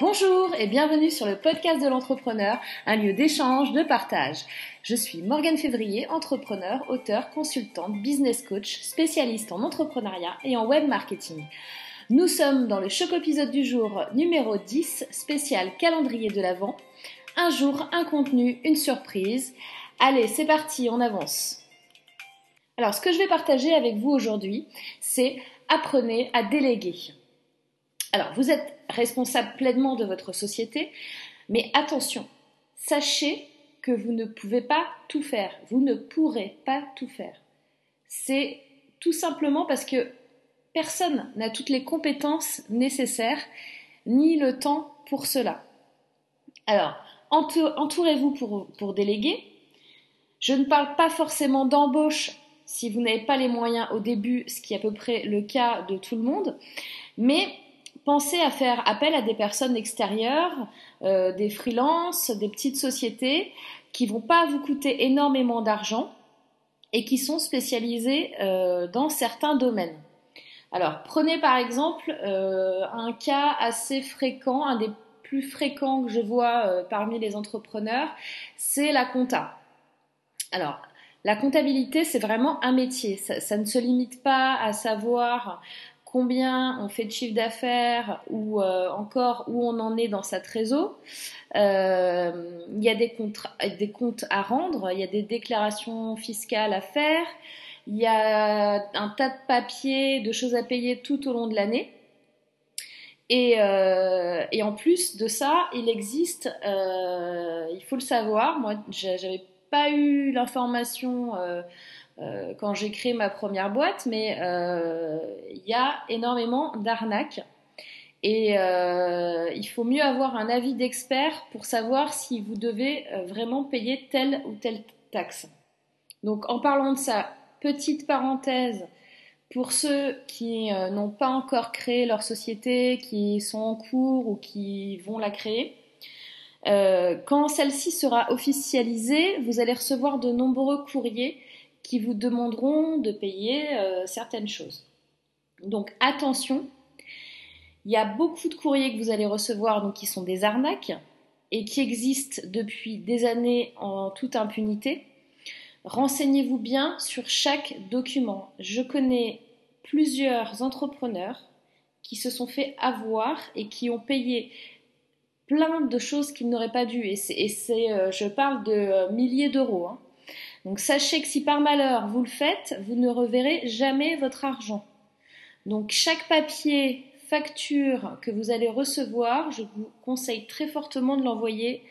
Bonjour et bienvenue sur le podcast de l'entrepreneur, un lieu d'échange, de partage. Je suis Morgane Février, entrepreneur, auteur, consultante, business coach, spécialiste en entrepreneuriat et en web marketing. Nous sommes dans le choc épisode du jour numéro 10, spécial calendrier de l'Avent. Un jour, un contenu, une surprise. Allez, c'est parti, on avance. Alors, ce que je vais partager avec vous aujourd'hui, c'est apprenez à déléguer. Alors, vous êtes responsable pleinement de votre société, mais attention, sachez que vous ne pouvez pas tout faire, vous ne pourrez pas tout faire. C'est tout simplement parce que personne n'a toutes les compétences nécessaires ni le temps pour cela. Alors, entourez-vous pour, déléguer. Je ne parle pas forcément d'embauche si vous n'avez pas les moyens au début, ce qui est à peu près le cas de tout le monde, mais pensez à faire appel à des personnes extérieures, euh, des freelances, des petites sociétés qui vont pas vous coûter énormément d'argent et qui sont spécialisées euh, dans certains domaines. Alors, prenez par exemple euh, un cas assez fréquent, un des plus fréquents que je vois parmi les entrepreneurs, c'est la compta. Alors, la comptabilité, c'est vraiment un métier. Ça, ne se limite pas à savoir combien on fait de chiffre d'affaires ou euh, encore où on en est dans sa trésor. Euh, il y a des, comptes à rendre, il y a des déclarations fiscales à faire, il y a un tas de papiers, de choses à payer tout au long de l'année. Et, euh, et, en plus de ça, il existe, il faut le savoir, moi j'avais pas eu l'information euh, euh, quand j'ai créé ma première boîte, mais euh, il y a énormément d'arnaques. Et il faut mieux avoir un avis d'expert pour savoir si vous devez vraiment payer telle ou telle taxe. Donc en parlant de ça, petite parenthèse, pour ceux qui n'ont pas encore créé leur société, qui sont en cours ou qui vont la créer, euh, quand celle-ci sera officialisée, vous allez recevoir de nombreux courriers qui vous demanderont de payer euh, certaines choses. Donc attention, il y a beaucoup de courriers que vous allez recevoir donc qui sont des arnaques et qui existent depuis des années en toute impunité. Renseignez-vous bien sur chaque document. Je connais plusieurs entrepreneurs qui se sont fait avoir et qui ont payé plein de choses qu'il n'aurait pas dû. Et c'est, euh, je parle de euh, milliers d'euros. Hein. Donc sachez que si par malheur vous le faites, vous ne reverrez jamais votre argent. Donc chaque papier, facture que vous allez recevoir, je vous conseille très fortement de l'envoyer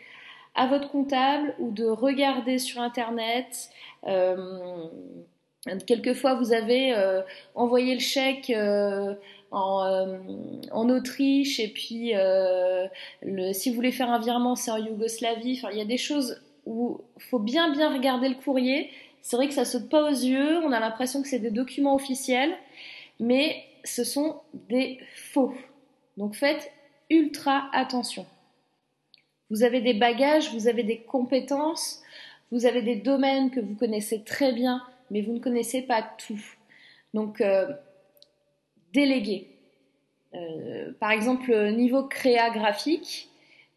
à votre comptable ou de regarder sur Internet. Euh, quelquefois, vous avez envoyé le chèque euh, en, Autriche et puis euh, si vous voulez faire un virement c'est en Yougoslavie. Enfin, il y a des choses où il faut bien bien regarder le courrier. C'est vrai que ça saute pas aux yeux, on a l'impression que c'est des documents officiels, mais ce sont des faux. Donc faites ultra attention. Vous avez des bagages, vous avez des compétences, vous avez des domaines que vous connaissez très bien, mais vous ne connaissez pas tout. Donc euh, déléguer. Euh, par exemple, niveau créa graphique,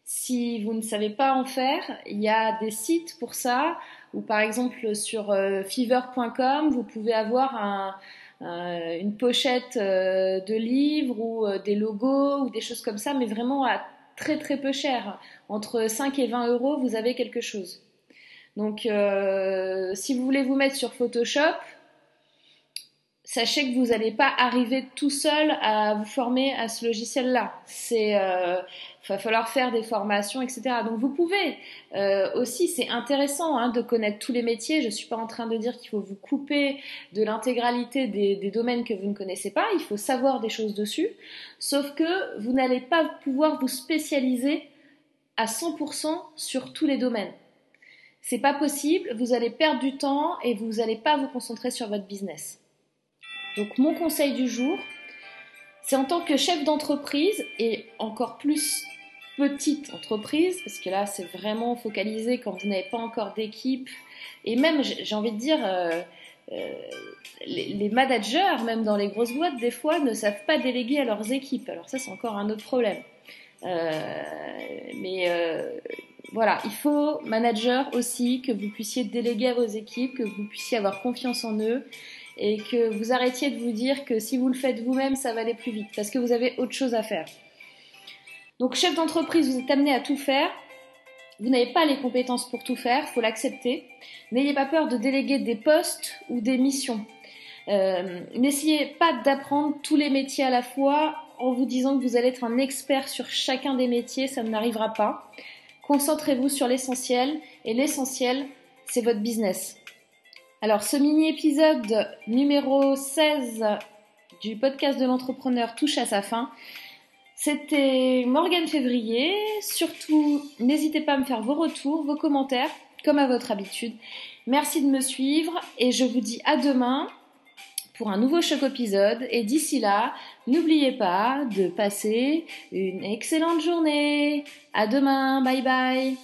si vous ne savez pas en faire, il y a des sites pour ça, ou par exemple sur euh, fever.com, vous pouvez avoir une pochette euh, de livres ou des logos ou des choses comme ça, mais vraiment à très très peu cher. Entre 5 et 20 euros, vous avez quelque chose. Donc, si vous voulez vous mettre sur Photoshop, sachez que vous n'allez pas arriver tout seul à vous former à ce logiciel-là. C'est, euh, va falloir faire des formations, etc. Donc vous pouvez euh, aussi, c'est intéressant hein, de connaître tous les métiers. Je suis pas en train de dire qu'il faut vous couper de l'intégralité des, des, domaines que vous ne connaissez pas. Il faut savoir des choses dessus. Sauf que vous n'allez pas pouvoir vous spécialiser à 100% sur tous les domaines. C'est pas possible. Vous allez perdre du temps et vous n'allez pas vous concentrer sur votre business. Donc mon conseil du jour, c'est en tant que chef d'entreprise et encore plus petite entreprise, parce que là c'est vraiment focalisé quand vous n'avez pas encore d'équipe, et même j'ai envie de dire, euh, euh, les, managers, même dans les grosses boîtes, des fois ne savent pas déléguer à leurs équipes. Alors ça c'est encore un autre problème. mais voilà, il faut, manager aussi, que vous puissiez déléguer à vos équipes, que vous puissiez avoir confiance en eux et que vous arrêtiez de vous dire que si vous le faites vous-même, ça va aller plus vite parce que vous avez autre chose à faire. Donc, chef d'entreprise, vous êtes amené à tout faire. Vous n'avez pas les compétences pour tout faire, faut l'accepter. N'ayez pas peur de déléguer des postes ou des missions. Euh, n'essayez pas d'apprendre tous les métiers à la fois en vous disant que vous allez être un expert sur chacun des métiers, ça n'arrivera pas. Concentrez-vous sur l'essentiel et l'essentiel, c'est votre business. Alors ce mini-épisode numéro 16 du podcast de l'entrepreneur touche à sa fin. C'était Morgane Février. Surtout, n'hésitez pas à me faire vos retours, vos commentaires, comme à votre habitude. Merci de me suivre et je vous dis à demain pour un nouveau choc épisode. Et d'ici là, n'oubliez pas de passer une excellente journée. À demain. Bye bye.